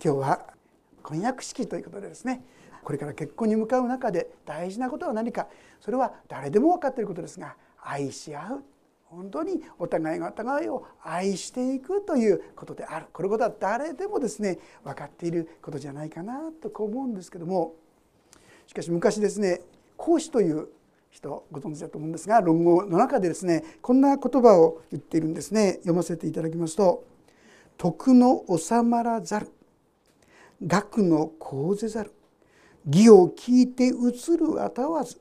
今日は婚約式ということでですねこれから結婚に向かう中で大事なことは何かそれは誰でも分かっていることですが愛し合う本当にお互いがお互いを愛していくということである。これことは誰でもですね分かっていることじゃないかなとこう思うんですけども。しかし昔ですね孔子という人ご存知だと思うんですが論語の中でですねこんな言葉を言っているんですね。読ませていただきますと「徳の収まらざる。学の講ぜざる。義を聞いて移るあたわず。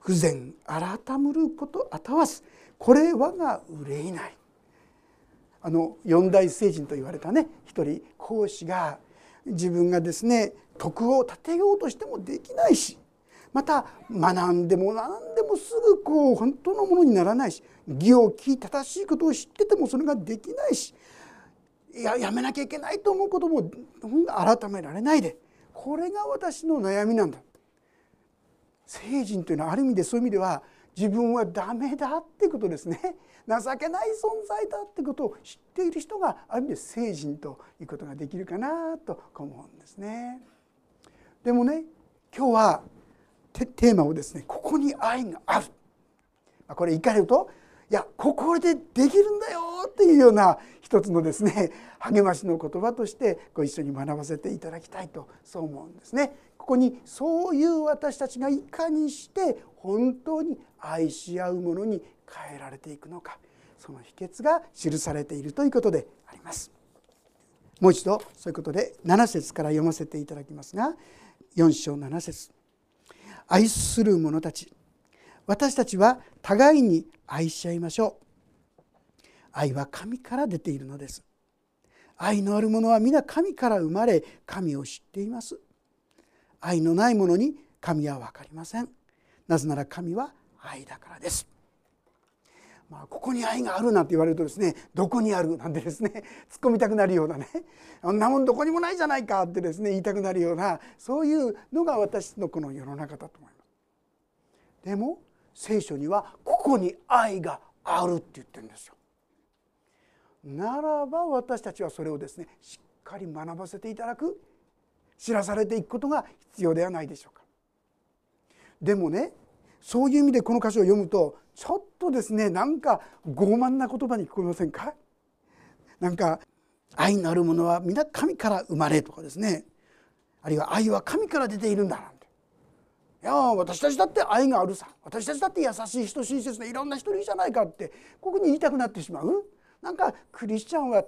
不全改むることあたわず。これ我が憂いない」あの四大聖人と言われたね一人講師が自分がですね徳を立てようとしてもできないしまた学んでも何でもすぐこう本当のものにならないし義を聞い正しいことを知っててもそれができないしややめなきゃいけないと思うことも改められないで。これが私の悩みなんだ。聖人というのはある意味でそういう意味では自分はダメだってことですね。情けない存在だってことを知っている人がある意味で聖人ということができるかなと思うんですね。でもね今日はテーマをですねここに愛がある。これ言い換えるといやここでできるんだよっていうような一つのですね 励ましの言葉としてご一緒に学ばせていただきたいとそう思うんですね。ここにそういう私たちがいかにして本当に愛し合うものに変えられていくのかその秘訣が記されているということであります。もう一度そういうことで7節から読ませていただきますが4章7節愛する者たち私たちは互いに愛し合いましょう。愛は神から出ているのです。愛のある者は皆神から生まれ神を知っています。愛のない者に神は分かりません。なぜなら神は愛だからです。まあ、ここに愛があるなんて言われるとですねどこにあるなんてですね突っ込みたくなるようなねあんなもんどこにもないじゃないかってですね言いたくなるようなそういうのが私のこの世の中だと思います。でも聖書にはここに愛があるって言ってるんですよ。ならば私たちはそれをですねしっかり学ばせていただく知らされていくことが必要ではないでしょうか。でもねそういう意味でこの歌詞を読むとちょっとですねなんか傲慢な言葉に聞こえませんか？なんか愛のあるものは皆神から生まれとかですねあるいは愛は神から出ているんだいや私たちだって愛があるさ私たちだって優しい人親切ないろんな人いるじゃないかってここに言いたくなってしまうなんかクリスチャンは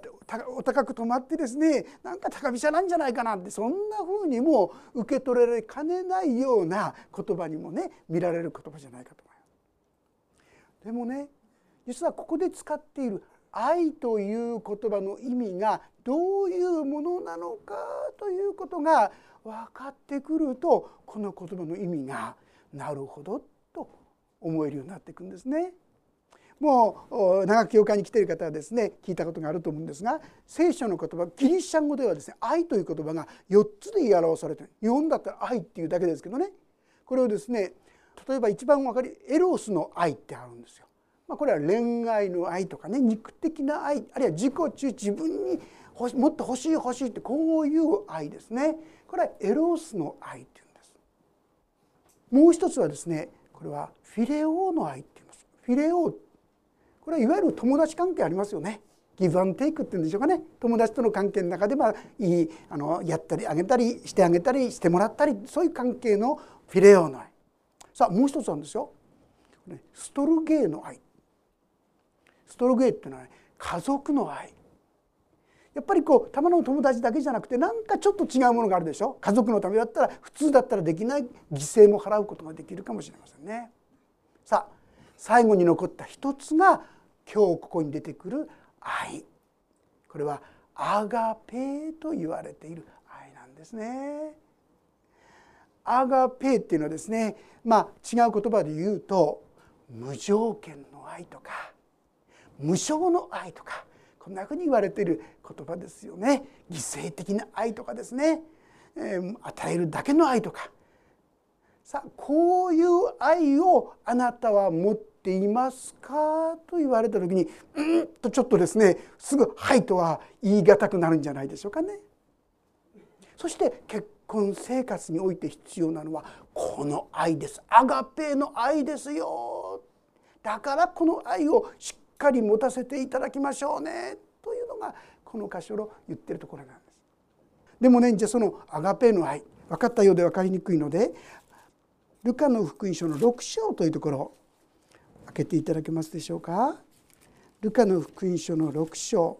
お高く止まってですねなんか高飛車なんじゃないかなってそんなふうにも受け取られかねないような言葉にもね見られる言葉じゃないかと思います。でもね実はここで使っている愛という言葉の意味がどういうものなのかということが分かってくるとこの言葉の意味がなるほどと思えるようになっていくんですね。もう長く教会に来ている方はですね聞いたことがあると思うんですが聖書の言葉ギリシャン語ではですね愛という言葉が4つで表されてる日本だったら愛っていうだけですけどねこれをですね例えば一番分かりエロスの愛ってあるんですよ。まあ、これは恋愛の愛とかね肉的な愛あるいは自己中自分にもっと欲しい欲しいってこういう愛ですねこれはエロースの愛っていうんです。もう一つはですねこれはフィレオの愛って言います。フィレオこれはいわゆる友達関係ありますよね。ギブアンテイクっていうんでしょうかね。友達との関係の中でまあいいあのやったりあげたりしてあげたりしてもらったりそういう関係のフィレオの愛。さあもう一つなんですよ。ストルゲーの愛。ストルゲーっていうのは、ね、家族の愛。やっぱりこうたまの友達だけじゃなくてなんかちょっと違うものがあるでしょ？家族のためだったら普通だったらできない犠牲も払うことができるかもしれませんね。さあ最後に残った一つが今日ここに出てくる愛これはアガペと言われている愛なんですね。アガペっていうのはですねまあ違う言葉で言うと無条件の愛とか無償の愛とかこんなふうに言われている言葉ですよね。犠牲的な愛とかですね、えー、与えるだけの愛とか。さあこういう愛をあなたは持っていますか？と言われた時にうんとちょっとですねすぐ「はい」とは言い難くなるんじゃないでしょうかね。そして結婚生活において必要なのはこの愛です。アガペの愛ですよ。だからこの愛をしっかり持たせていただきましょうねというのがこの箇所の言ってるところなんです。でもねじゃあそのアガペの愛分かったようで分かりにくいのでルカの福音書の6章というところ開けていただけますでしょうか。ルカの福音書の6章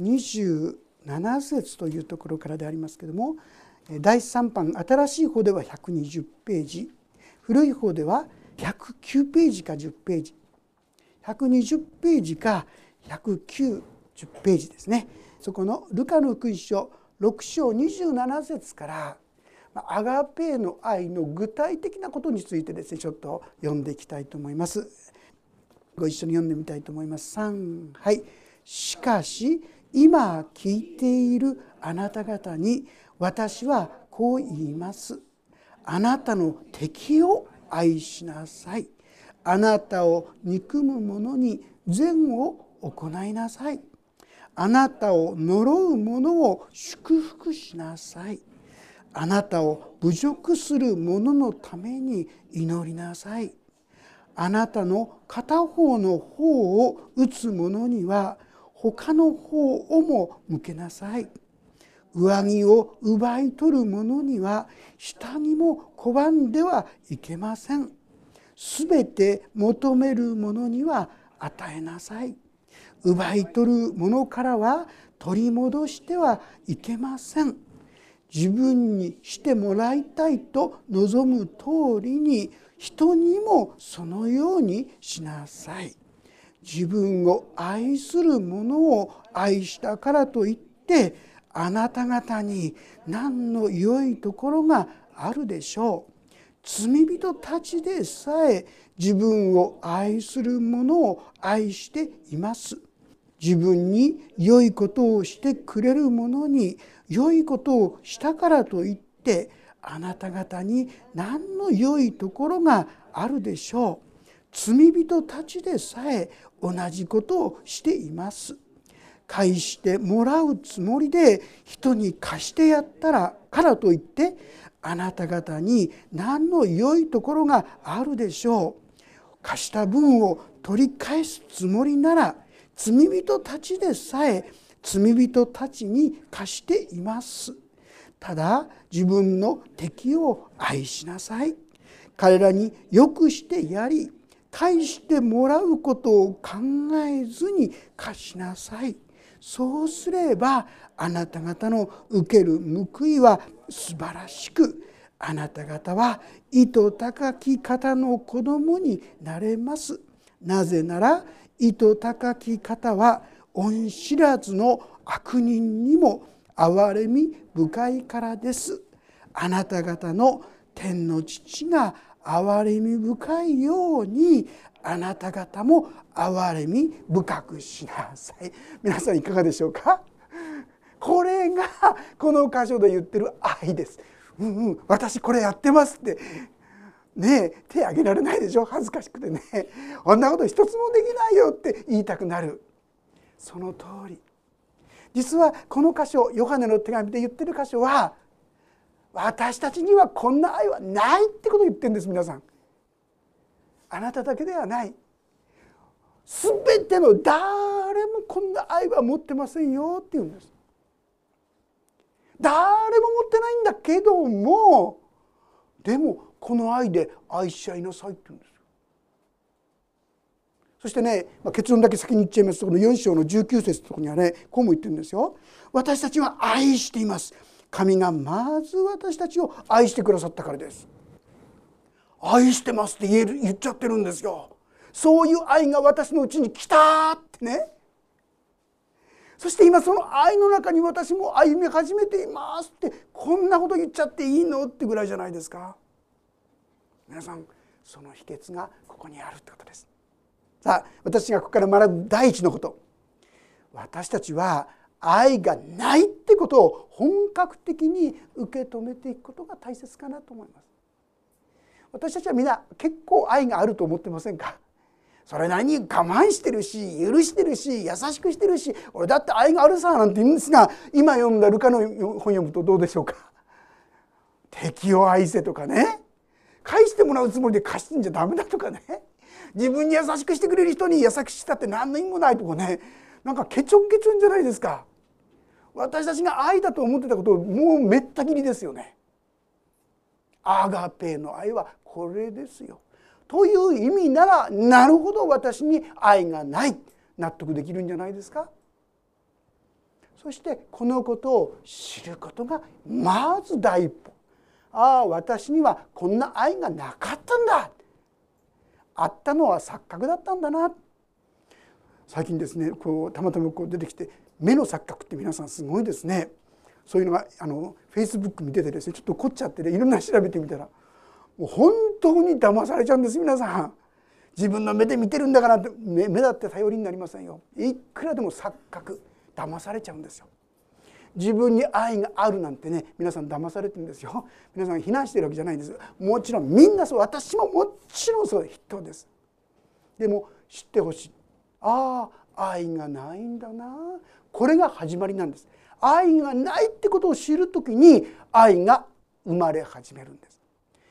27節というところからでありますけれども第3版新しい方では120ページ古い方では109ページか10ページ120ページか190ページですねそこのルカの福音書6章27節からアガペーの愛の具体的なことについてですねちょっと読んでいきたいと思います。ご一緒に読んでみたいと思います。3はいしかし今聞いているあなた方に私はこう言います。あなたの敵を愛しなさい。あなたを憎む者に善を行いなさい。あなたを呪う者を祝福しなさい。あなたを侮辱する者のために祈りなさい。あなたの片方の方を打つ者には他の方をも向けなさい。上着を奪い取る者には下にも拒んではいけません。すべて求める者には与えなさい。奪い取る者からは取り戻してはいけません。自分にしてもらいたいと望む通りに人にもそのようにしなさい。自分を愛する者を愛したからといってあなた方に何の良いところがあるでしょう？罪人たちでさえ自分を愛する者を愛しています。自分に良いことをしてくれる者に良いことをしたからといってあなた方に何の良いところがあるでしょう？罪人たちでさえ同じことをしています返してもらうつもりで人に貸してやったらからといってあなた方に何の良いところがあるでしょう。貸した分を取り返すつもりなら罪人たちでさえ罪人たちに貸しています。ただ自分の敵を愛しなさい。彼らによくしてやり返してもらうことを考えずに貸しなさい。そうすればあなた方の受ける報いは素晴らしくあなた方は意図高き方の子供になれます。なぜなら意図高き方は恩知らずの悪人にも憐れみ深いからです。あなた方の天の父が憐れみ深いようにあなた方も憐れみ深くしなさい。皆さんいかがでしょうか？これがこの箇所で言ってる愛です。うんうん。私これやってますって。ねえ手挙げられないでしょ？恥ずかしくてね。こんなこと一つもできないよって言いたくなる。その通り。実はこの箇所ヨハネの手紙で言ってる箇所は私たちにはこんな愛はないってことを言ってるんです皆さん。あなただけではない全ての誰もこんな愛は持ってませんよって言うんです。誰も持ってないんだけどもでもこの愛で愛し合いなさいって言うんです。そしてね、まあ、結論だけ先に言っちゃいますとこの4章の19節のとこにはねこうも言ってるんですよ。私たちは愛しています。神がまず私たちを愛してくださったからです。愛してますって言える言っちゃってるんですよ。そういう愛が私のうちに来たってね。そして今その愛の中に私も歩み始めていますってこんなこと言っちゃっていいのってぐらいじゃないですか。皆さんその秘訣がここにあるってことです。さあ私がここから学ぶ第一のこと私たちは愛がないってことを本格的に受け止めていくことが大切かなと思います。私たちはみ結構愛があると思ってませんか？それなりに我慢してるし許してるし優しくしてるし俺だって愛があるさなんて言うんですが今読んだルカの本読むとどうでしょうか？敵を愛せとかね。返してもらうつもりで貸してんじゃダメだとかね。自分に優しくしてくれる人に優しくしたって何の意味もないとかね。なんかケチョンケチョンじゃないですか。私たちが愛だと思ってたことをもうめった切りですよね。アガペの愛はこれですよ。という意味ならなるほど私に愛がない納得できるんじゃないですか。そしてこのことを知ることがまず第一歩。ああ私にはこんな愛がなかったんだ。あったのは錯覚だったんだな。最近ですねこうたまたまこう出てきて目の錯覚って皆さんすごいですねそういうのがあのフェイスブック見ててですねちょっと凝っちゃってねいろんな調べてみたらもう本当に騙されちゃうんです皆さん。自分の目で見てるんだからって目だって頼りになりませんよ。いくらでも錯覚騙されちゃうんですよ。自分に愛があるなんてね皆さん騙されてるんですよ皆さん非難してるわけじゃないんですもちろんみんなそう私ももちろんそう人ですでも知ってほしいああ愛がないんだな。これが始まりなんです。愛がないってことを知る時に愛が生まれ始めるんです。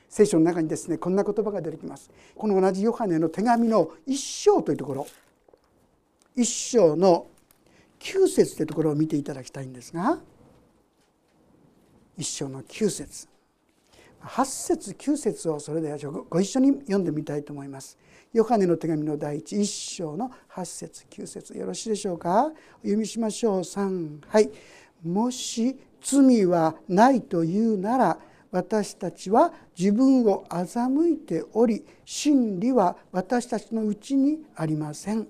聖書の中にですねこんな言葉が出てきます。この同じヨハネの手紙の一章というところ。一章の9節というところを見ていただきたいんですが。一章の9節。8節9節をそれではご一緒に読んでみたいと思います。ヨハネの手紙の第一一章の8節9節よろしいでしょうか？お読みしましょう。3はい。もし罪はないというなら私たちは自分を欺いており真理は私たちのうちにありません。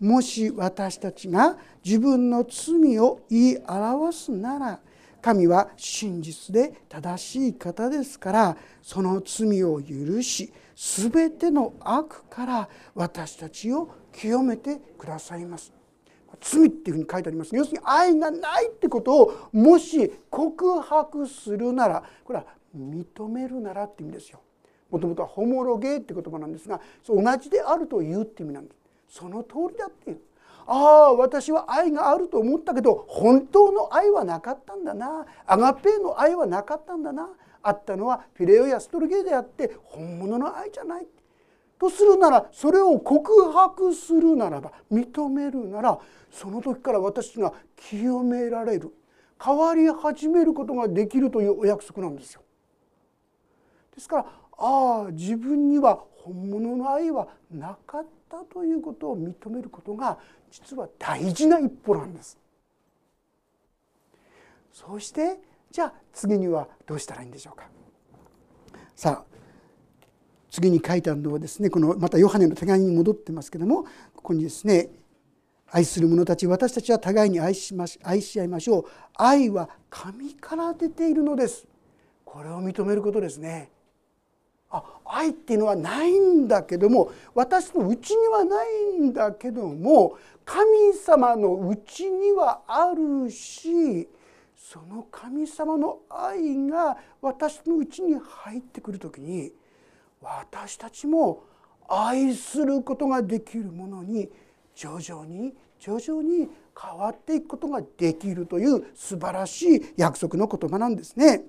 もし私たちが自分の罪を言い表すなら神は真実で正しい方ですからその罪を許し全ての悪から私たちを清めてくださいます。罪っていうふうに書いてあります要するに愛がないってことをもし告白するならこれは認めるならって意味ですよ。もともとはホモロゲーって言葉なんですが同じであるというって意味なんです。その通りだっていうああ私は愛があると思ったけど本当の愛はなかったんだな。アガペーの愛はなかったんだな。あったのはフィレオやストルゲーであって本物の愛じゃない。とするならそれを告白するならば認めるならその時から私が清められる。変わり始めることができるというお約束なんですよ。ですからああ自分には本物の愛はなかったということを認めることが実は大事な一歩なんです。そしてじゃあ次にはどうしたらいいんでしょうか。さあ次に書いてあるのはですねこのまたヨハネの手紙に戻ってますけどもここにですね愛する者たち私たちは互いに愛しまし愛し合いましょう愛は神から出ているのですこれを認めることですねあ愛っていうのはないんだけども私のうちにはないんだけども神様のうちにはあるしその神様の愛が私のうちに入ってくる時に私たちも愛することができるものに徐々に徐々に変わっていくことができるという素晴らしい約束の言葉なんですね。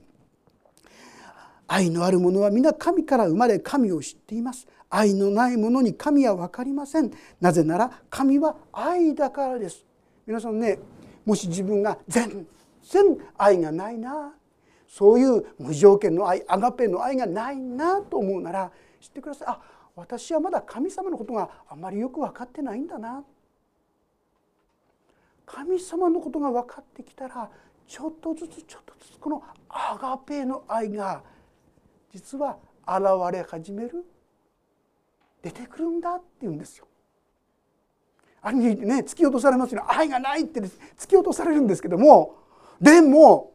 愛のある者は皆神から生まれ神を知っています。愛のない者に神は分かりません。なぜなら神は愛だからです。皆さんねもし自分が全然愛がないな。そういう無条件の愛アガペの愛がないなと思うなら知ってください。あ私はまだ神様のことがあまりよく分かってないんだな。神様のことが分かってきたらちょっとずつちょっとずつこのアガペの愛が実は現れ始める出てくるんだって言うんですよ。ある意味ね突き落とされますよ愛がないって突き落とされるんですけどもでも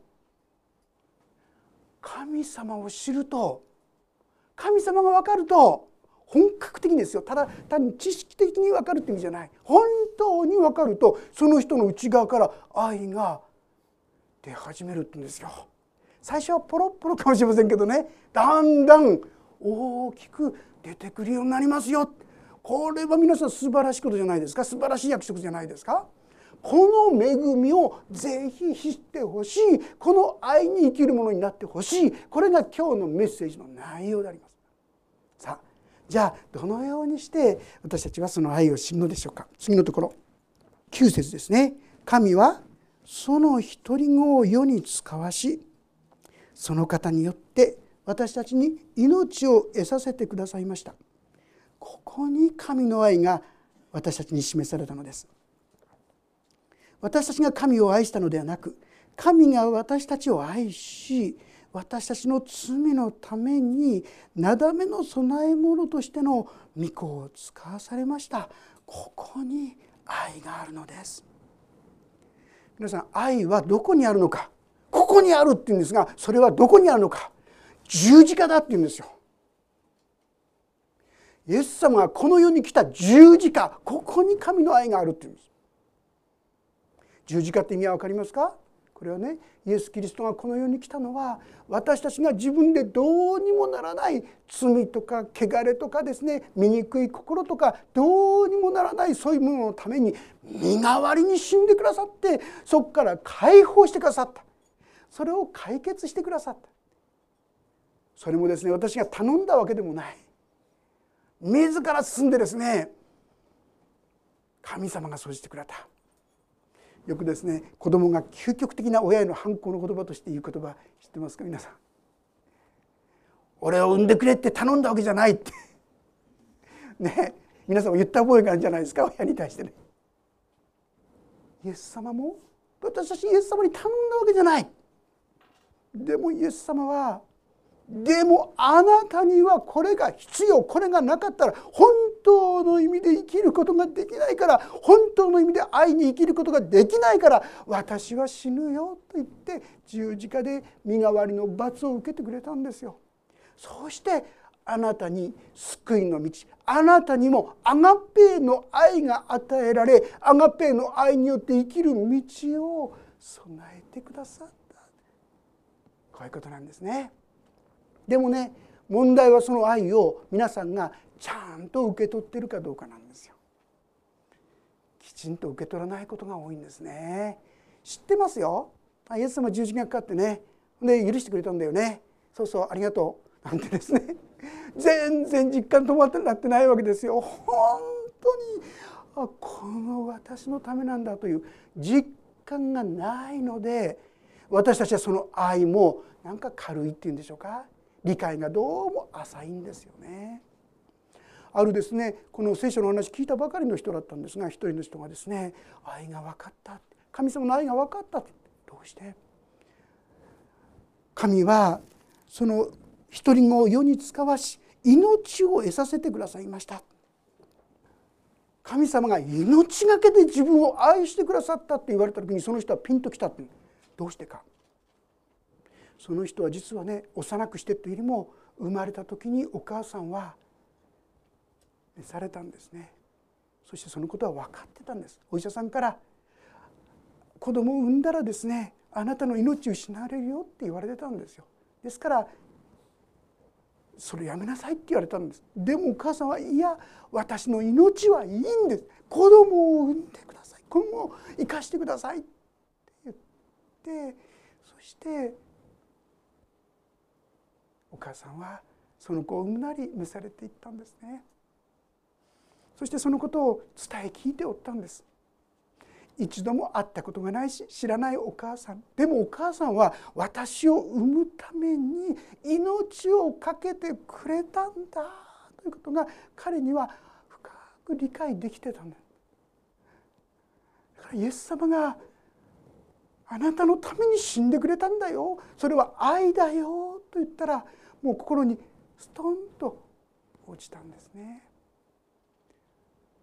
神様を知ると神様が分かると本格的ですよただ単に知識的に分かるって意味じゃない本当に分かるとその人の内側から愛が出始めるって言うんですよ。最初はポロポロかもしれませんけどね。だんだん大きく出てくるようになりますよ。これは皆さん素晴らしいことじゃないですか。素晴らしい約束じゃないですか。この恵みをぜひ知ってほしい。この愛に生きるものになってほしい。これが今日のメッセージの内容であります。さあじゃあどのようにして私たちはその愛を知るのでしょうか。次のところ。9節ですね。神はその独り子を世に使わしその方によって私たちに命を得させてくださいました。ここに神の愛が私たちに示されたのです。私たちが神を愛したのではなく神が私たちを愛し私たちの罪のためになだめの供え物としての御子を使わされました。ここに愛があるのです。皆さん愛はどこにあるのか？ここにあるって言うんですがそれはどこにあるのか。十字架だって言うんですよ。イエス様がこの世に来た十字架ここに神の愛があるって言うんです。十字架って意味は分かりますか？これはねイエス・キリストがこの世に来たのは私たちが自分でどうにもならない罪とか汚れとかですね醜い心とかどうにもならないそういうもののために身代わりに死んでくださってそこから解放してくださった。それを解決してくださった。それもですね私が頼んだわけでもない。自ら進んでですね神様がそうしてくれた。よくですね子供が究極的な親への反抗の言葉として言う言葉知ってますか皆さん。俺を産んでくれって頼んだわけじゃないって。ね皆さんも言った覚えがあるんじゃないですか親に対してね。イエス様も私たちイエス様に頼んだわけじゃない。でもイエス様はでもあなたにはこれが必要これがなかったら本当の意味で生きることができないから本当の意味で愛に生きることができないから私は死ぬよと言って十字架で身代わりの罰を受けてくれたんですよ。そうしてあなたに救いの道あなたにもアガペーの愛が与えられアガペーの愛によって生きる道を備えてくださったこういうことなんですね。でもね問題はその愛を皆さんがちゃんと受け取ってるかどうかなんですよ。きちんと受け取らないことが多いんですね。知ってますよ。イエス様十字架かかってねで許してくれたんだよね。そうそうありがとうなんてですね全然実感止まってなってないわけですよ。本当にあこの私のためなんだという実感がないので私たちはその愛もなんか軽いっていうんでしょうか？理解がどうも浅いんですよね。あるですねこの聖書の話聞いたばかりの人だったんですが一人の人がですね愛が分かった。神様の愛が分かったどうして？神はその一人子を世に使わし命を得させてくださいました。神様が命がけで自分を愛してくださったって言われた時にその人はピンときたってどうしてか。その人は実はね幼くしてというよりも生まれた時にお母さんは召されたんですね。そしてそのことは分かってたんです。お医者さんから子供を産んだらですねあなたの命を失われるよって言われてたんですよ。ですからそれやめなさいって言われたんです。でもお母さんはいや私の命はいいんです。子供を産んでください。今後生かしてくださいっててそしてお母さんはその子を産むなり召されていったんですね。そしてそのことを伝え聞いておったんです。一度も会ったことがないし知らないお母さん。でもお母さんは私を産むために命を懸けてくれたんだ。ということが彼には深く理解できてたんだ。だからイエス様があなたのために死んでくれたんだよそれは愛だよと言ったらもう心にストンと落ちたんですね。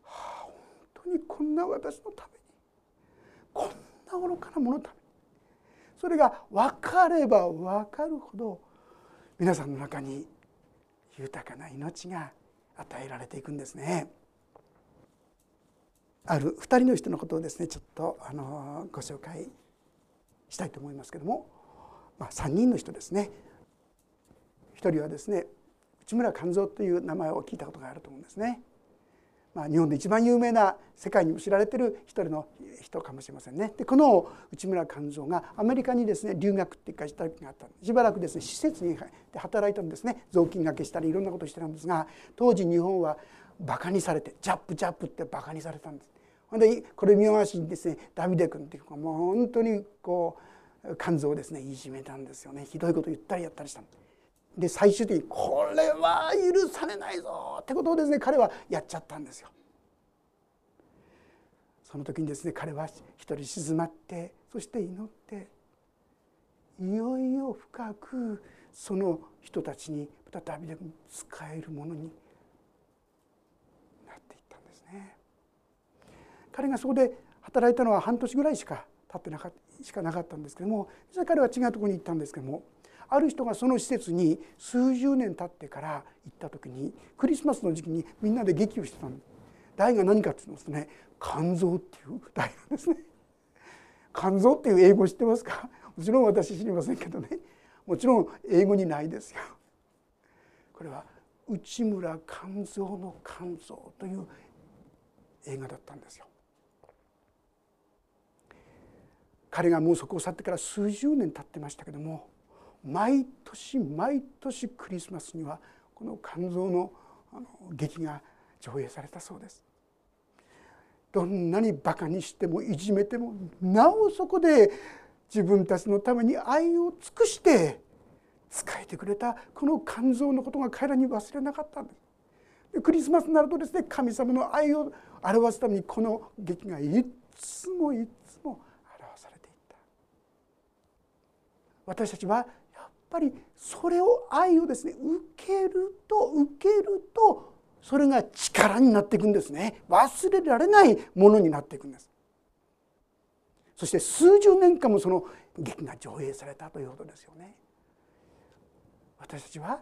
はあ、本当にこんな私のためにこんな愚かなものためにそれが分かれば分かるほど皆さんの中に豊かな命が与えられていくんですね。ある2人の人のことをですねちょっとあのご紹介したいと思いますけども、まあ、3人の人ですね一人はですね内村勘三という名前を聞いたことがあると思うんですね。まあ、日本で一番有名な世界にも知られてる一人の人かもしれませんね。でこの内村勘三がアメリカにですね留学っていうかした時があったしばらくですね施設にで働いたんですね雑巾がけしたりいろんなことをしてたんですが当時日本はバカにされてジャップジャップってバカにされたんです。ほんでこれ見回しにですねダビデ君っていうかもう本当にこう肝臓をですねいじめたんですよねひどいこと言ったりやったりしたで。最終的にこれは許されないぞってことをですね彼はやっちゃったんですよ。その時にですね彼は一人静まってそして祈っていよいよ深くその人たちにまたダビデに使えるものになっていったんですね。彼がそこで働いたのは半年ぐらいしか経ってなかっしかなかったんですけども実は彼は違うところに行ったんですけどもある人がその施設に数十年経ってから行った時にクリスマスの時期にみんなで劇をしてたんです。題が何かって言いますとね肝臓っていう題なんですね。肝臓っていう英語知ってますか？もちろん私知りませんけどねもちろん英語にないですよ。これは内村肝臓の肝臓という映画だったんですよ。彼がもうそこを去ってから数十年経ってましたけども毎年毎年クリスマスにはこの肝臓の劇が上映されたそうです。どんなにバカにしてもいじめてもなおそこで自分たちのために愛を尽くして仕えてくれたこの肝臓のことが彼らに忘れなかったんです。クリスマスになるとですね神様の愛を表すためにこの劇がいつもいつも表されていった私たちはやっぱりそれを愛をですね受けると受けるとそれが力になっていくんですね。忘れられないものになっていくんです。そして数十年間もその劇が上映されたということですよね。私たちは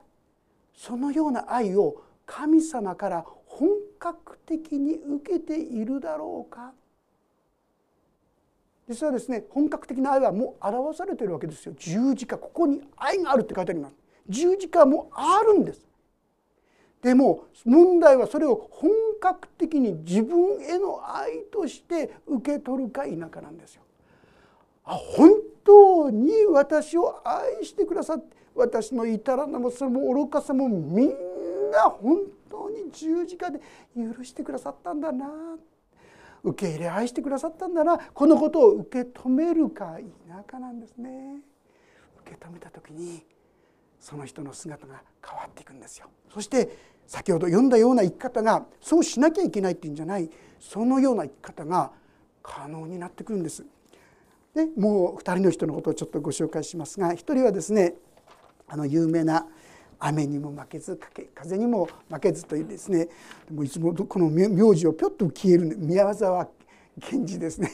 そのような愛を神様から本格的に受けているだろうか。実はですね本格的な愛はもう表されているわけですよ。十字架ここに愛があるって書いてあります。十字架もあるんです。でも問題はそれを本格的に自分への愛として受け取るか否かなんですよ。あ本当に私を愛してくださって私の至らなもそれも愚かさもみんな本当に十字架で許してくださったんだな受け入れ愛してくださったんだなこのことを受け止めるか否かなんですね。受け止めた時にその人の姿が変わっていくんですよ。そして先ほど読んだような生き方がそうしなきゃいけないっていうんじゃない。そのような生き方が可能になってくるんです。でもう2人の人のことをちょっとご紹介しますが1人はですねあの有名な雨にも負けず風にも負けずというですね。もういつもこの名字をぴょっと消える宮沢賢治ですね。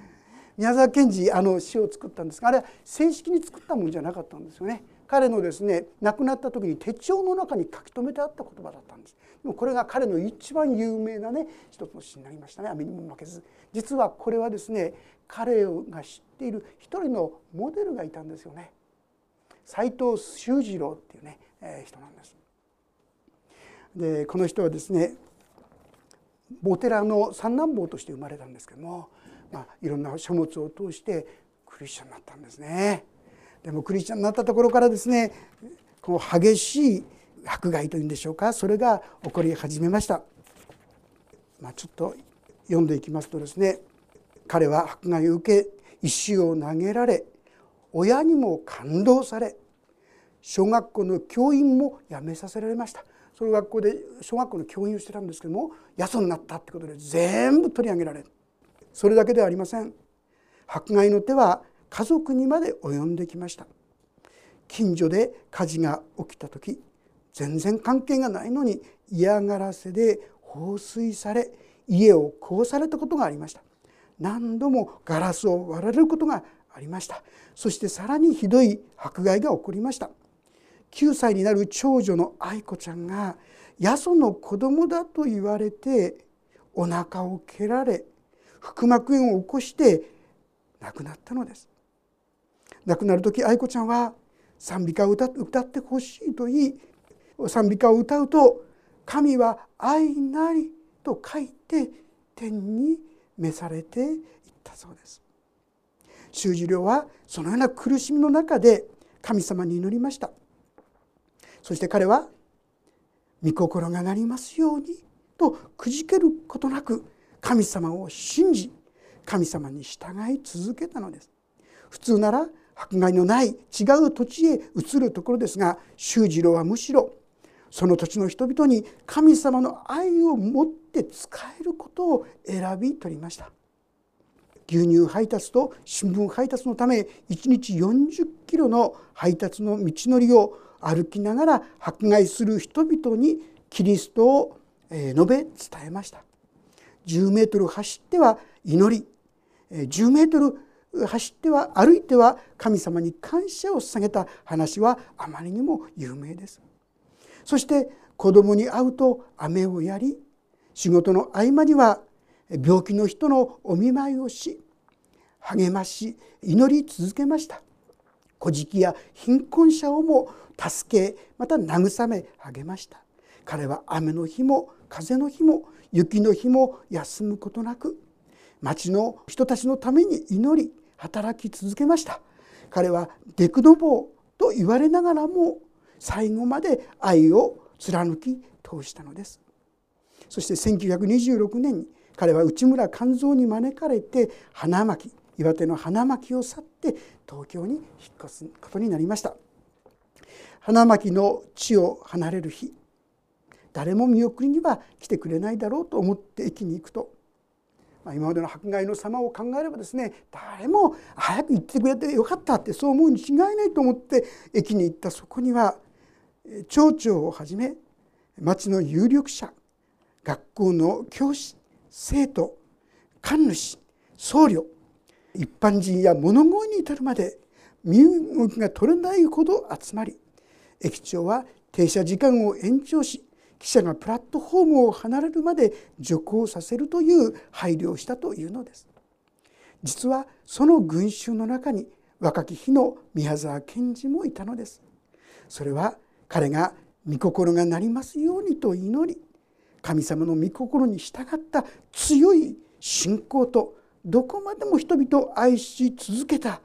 宮沢賢治あの詩を作ったんですがあれは正式に作ったもんじゃなかったんですよね。彼のですね亡くなった時に手帳の中に書き留めてあった言葉だったんです。でもこれが彼の一番有名なね一つの詩になりましたね。雨にも負けず。実はこれはですね彼が知っている一人のモデルがいたんですよね。斎藤修次郎っていうね人なんです。でこの人はですねお寺の三男坊として生まれたんですけども、まあ、いろんな書物を通してクリスチャンになったんですね。でもクリスチャンになったところからですねこの激しい迫害というんでしょうかそれが起こり始めました。まあ、ちょっと読んでいきますとですね彼は迫害を受け石を投げられ親にも感動され小学校の教員も辞めさせられました。その学校で小学校の教員をしてたんですけどもよそになったってことで全部取り上げられるそれだけではありません。迫害の手は家族にまで及んできました。近所で火事が起きた時全然関係がないのに嫌がらせで放水され家を壊されたことがありました。何度もガラスを割られることがありました。そしてさらにひどい迫害が起こりました。9歳になる長女の愛子ちゃんがよその子供だと言われてお腹を蹴られ腹膜炎を起こして亡くなったのです。亡くなる時愛子ちゃんは賛美歌を歌ってほしいと言い賛美歌を歌うと「神は愛なり」と書いて天に召されていったそうです。修二郎はそのような苦しみの中で神様に祈りました。そして彼は「御心がなりますように」とくじけることなく神様を信じ神様に従い続けたのです。普通なら迫害のない違う土地へ移るところですが修次郎はむしろその土地の人々に神様の愛を持って使えることを選び取りました。牛乳配達と新聞配達のため1日40キロの配達の道のりを歩きながら迫害する人々にキリストを述べ伝えました。10メートル走っては祈り。10メートル走っては歩いては神様に感謝を捧げた話はあまりにも有名です。そして子供に会うと雨をやり仕事の合間には病気の人のお見舞いをし励まし祈り続けました。孤児や貧困者をも助けまた慰め励ました。彼は雨の日も風の日も雪の日も休むことなく町の人たちのために祈り働き続けました。彼はデクノボーと言われながらも最後まで愛を貫き通したのです。そして1926年に彼は内村勘三に招かれて花巻岩手の花巻を去って東京に引っ越すことになりました。花巻の地を離れる日誰も見送りには来てくれないだろうと思って駅に行くとまあ、今までの迫害の様を考えればですね誰も早く行ってくれてよかったってそう思うに違いないと思って駅に行ったそこには町長をはじめ町の有力者学校の教師生徒神主僧侶一般人や物乞いに至るまで身動きが取れないほど集まり駅長は停車時間を延長し記者がプラットフォームを離れるまで徐行させるという配慮をしたというのです。実はその群衆の中に若き日の宮沢賢治もいたのです。それは彼が御心がなりますようにと祈り神様の御心に従った強い信仰とどこまでも人々を愛し続けた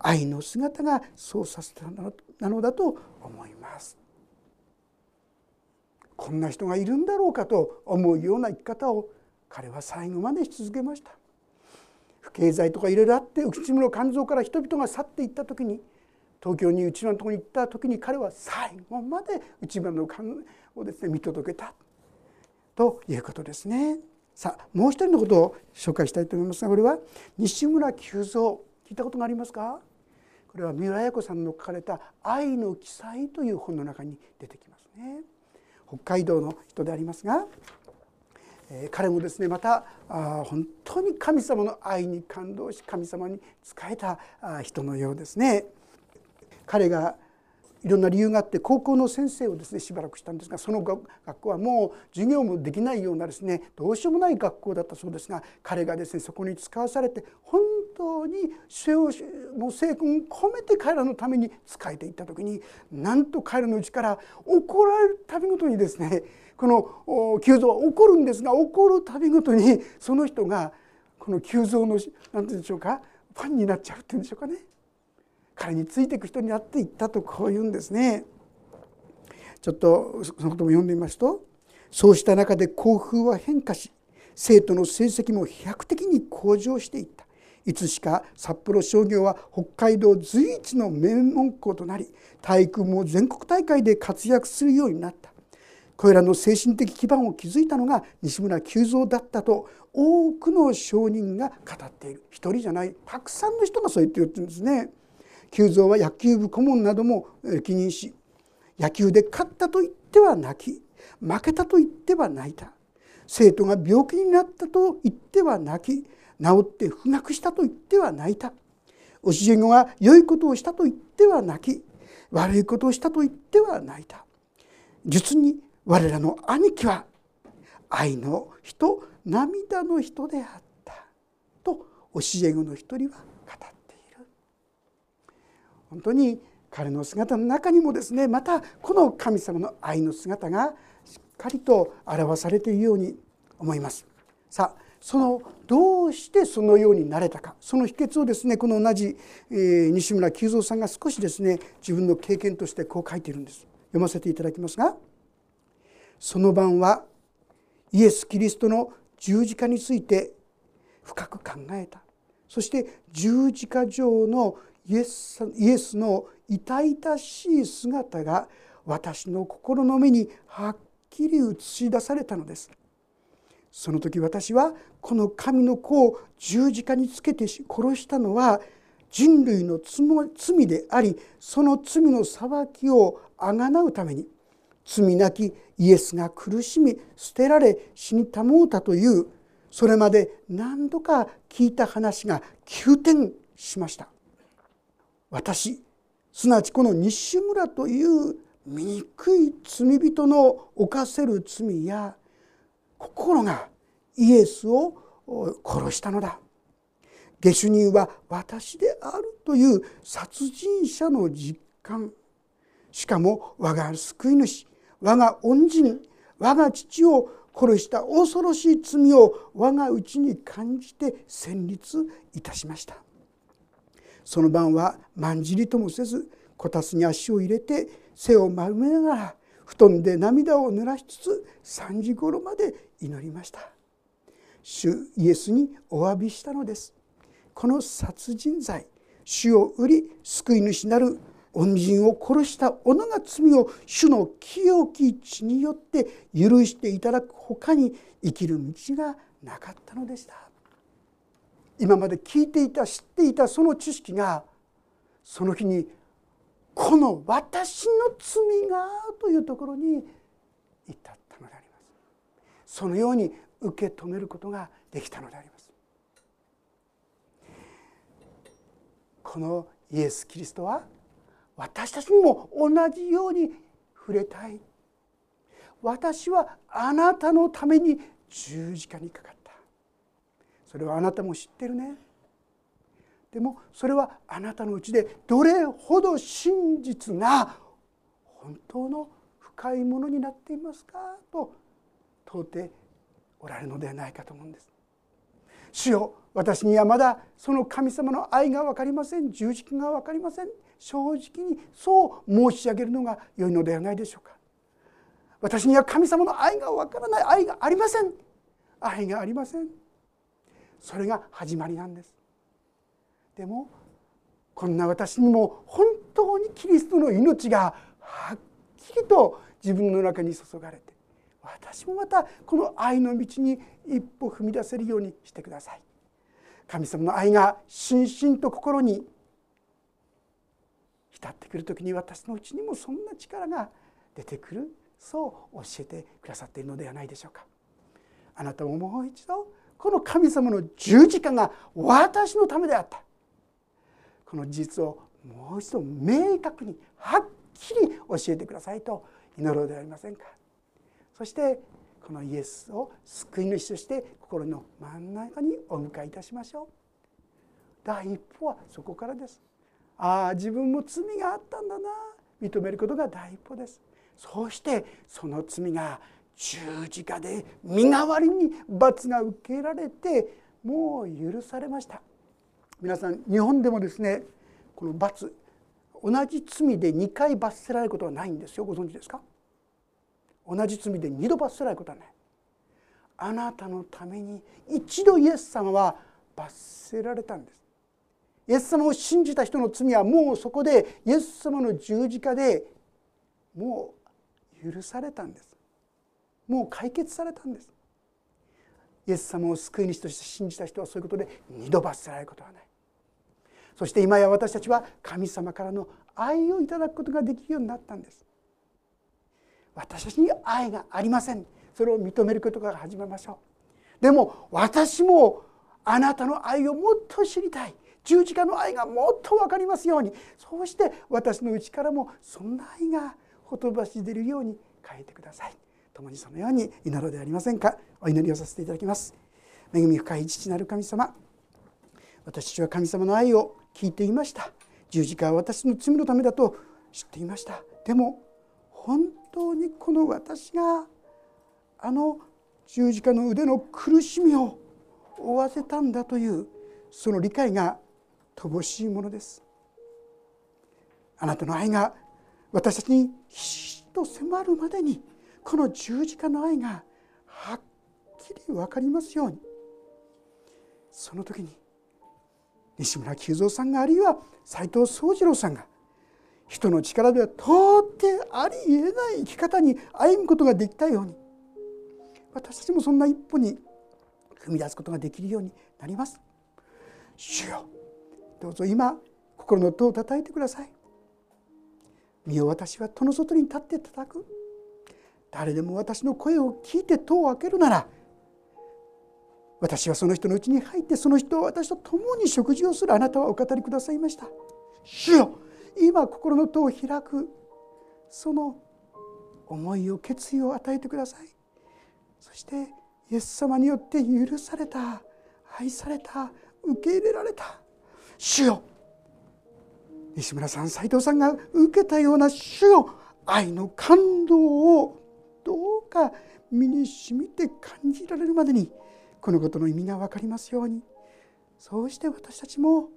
愛の姿がそうさせたのだと思います。こんな人がいるんだろうかと思うような生き方を彼は最後までし続けました不経済とかいろいろあって内村肝臓から人々が去っていった時に東京に内村のところに行った時に彼は最後まで内村の肝をですね見届けたということですね。さあもう一人のことを紹介したいと思いますがこれは西村久蔵聞いたことがありますか？これは三浦綾子さんの書かれた「愛の記載」という本の中に出てきますね。北海道の人でありますが、えー、彼もですねまたあ本当に神様の愛に感動し神様に仕えた人のようですね。彼がいろんな理由があって高校の先生をですねしばらくしたんですがその学校はもう授業もできないようなですねどうしようもない学校だったそうですが彼がですねそこに使わされて本当に精をもう精魂込めて彼らのために仕えていった時になんと彼らのうちから怒られるたびごとにですねこの急増は怒るんですが怒るたびごとにその人がこの急増の何て言うんでしょうかファンになっちゃうっていうんでしょうかね。彼についていく人になっていったとこう言うんですね。ちょっとそのことも読んでみますとそうした中で校風は変化し生徒の成績も飛躍的に向上していったいつしか札幌商業は北海道随一の名門校となり体育も全国大会で活躍するようになったこれらの精神的基盤を築いたのが西村久三だったと多くの証人が語っている一人じゃないたくさんの人がそう言ってるんですね。久蔵は野球部顧問なども歴任し野球で勝ったと言っては泣き負けたと言っては泣いた。生徒が病気になったと言っては泣き治って不学したと言っては泣いた。教え子が良いことをしたと言っては泣き悪いことをしたと言っては泣いた。実に我らの兄貴は愛の人涙の人であった。と教え子の一人は語った。本当に彼の姿の中にもですねまたこの神様の愛の姿がしっかりと表されているように思います。さあそのどうしてそのようになれたか。その秘訣をですねこの同じ、えー、西村久三さんが少しですね自分の経験としてこう書いているんです。読ませていただきますがその晩はイエス・キリストの十字架について深く考えた。そして十字架上のイエスの痛々しい姿が私の心の目にはっきり映し出されたのです。その時私はこの神の子を十字架につけて殺したのは人類の罪でありその罪の裁きをあがなうために罪なきイエスが苦しみ捨てられ死にたもうたというそれまで何度か聞いた話が急転しました。私すなわちこの西村という醜い罪人の犯せる罪や心がイエスを殺したのだ。下手人は私であるという殺人者の実感。しかも我が救い主我が恩人我が父を殺した恐ろしい罪を我が内に感じて戦慄いたしました。その晩はまんじりともせずこたつに足を入れて背を丸めながら布団で涙を濡らしつつ3時頃まで祈りました。主イエスにお詫びしたのです。この殺人罪主を売り救い主なる恩人を殺した者が罪を主の清き血によって許していただく他に生きる道がなかったのでした。今まで聞いていた知っていたその知識がその日にこの私の罪がというところに至ったのであります。そのように受け止めることができたのであります。このイエス・キリストは私たちにも同じように触れたい。私はあなたのために十字架にかかった。それはあなたも知ってるね。でもそれはあなたのうちでどれほど真実が本当の深いものになっていますか？と問うておられるのではないかと思うんです。主よ私にはまだその神様の愛が分かりません。十字架が分かりません。正直にそう申し上げるのが良いのではないでしょうか。私には神様の愛が分からない愛がありません。愛がありません。それが始まりなんです。でもこんな私にも本当にキリストの命がはっきりと自分の中に注がれて私もまたこの愛の道に一歩踏み出せるようにしてください。神様の愛がしんしんと心に浸ってくる時に私のうちにもそんな力が出てくるそう教えてくださっているのではないでしょうか。あなたももう一度この神様の十字架が私のためであった。この事実をもう一度明確にはっきり教えてくださいと祈ろうではありませんか。そしてこのイエスを救い主として心の真ん中にお迎えいたしましょう。第一歩はそこからです。ああ自分も罪があったんだな。認めることが第一歩です。そうしてその罪が十字架で身代わりに罰が受けられてもう許されました。皆さん日本でもですねこの罰同じ罪で2回罰せられることはないんですよ。ご存知ですか？同じ罪で2度罰せられることはない。あなたのために一度イエス様は罰せられたんです。イエス様を信じた人の罪はもうそこでイエス様の十字架でもう許されたんです。もう解決されたんです。イエス様を救い主として信じた人はそういうことで二度罰せられることはない。そして今や私たちは神様からの愛をいただくことができるようになったんです。私たちに愛がありません。それを認めることから始めましょう。でも私もあなたの愛をもっと知りたい。十字架の愛がもっと分かりますように。そうして私の内からもそんな愛がほとばし出るように変えてください。共にそのように祈ろうではありませんか？お祈りをさせていただきます。恵み深い父なる神様私は神様の愛を聞いていました。十字架は私の罪のためだと知っていました。でも本当にこの私があの十字架の腕の苦しみを負わせたんだというその理解が乏しいものです。あなたの愛が私たちにひしと迫るまでにこの十字架の愛がはっきり分かりますように。その時に西村久三さんがあるいは斎藤宗次郎さんが人の力では到底ありえない生き方に歩むことができたように私たちもそんな一歩に踏み出すことができるようになります。主よどうぞ今心の戸を叩いてください。身よ私は戸の外に立って叩く。誰でも私の声を聞いて戸を開けるなら私はその人のうちに入ってその人を私と共に食事をするあなたはお語りくださいました。主よ今心の戸を開くその思いを決意を与えてください。そしてイエス様によって許された愛された受け入れられた。主よ西村さん斎藤さんが受けたような主よ愛の感動をどうか身にしみて感じられるまでにこのことの意味が分かりますように。そうして私たちも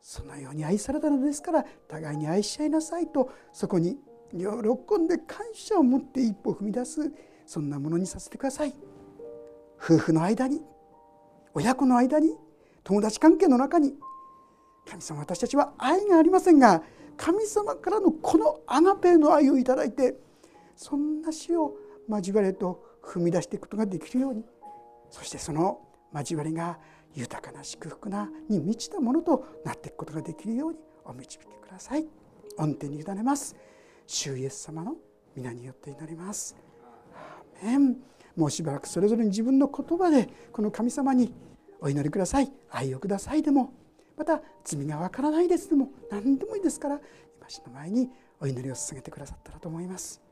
そのように愛されたのですから互いに愛し合いなさいとそこに喜んで感謝を持って一歩踏み出すそんなものにさせてください。夫婦の間に親子の間に友達関係の中に神様私たちは愛がありませんが神様からのこのアガペの愛をいただいてそんな死を交われと踏み出していくことができるようにそしてその交わりが豊かな祝福なに満ちたものとなっていくことができるようにお導きください。御手に委ねます。主イエス様の皆によって祈ります。アメン。もうしばらくそれぞれに自分の言葉でこの神様にお祈りください。愛をくださいでも。また罪がわからないですでも。何でもいいですから今しの前にお祈りを捧げてくださったらと思います。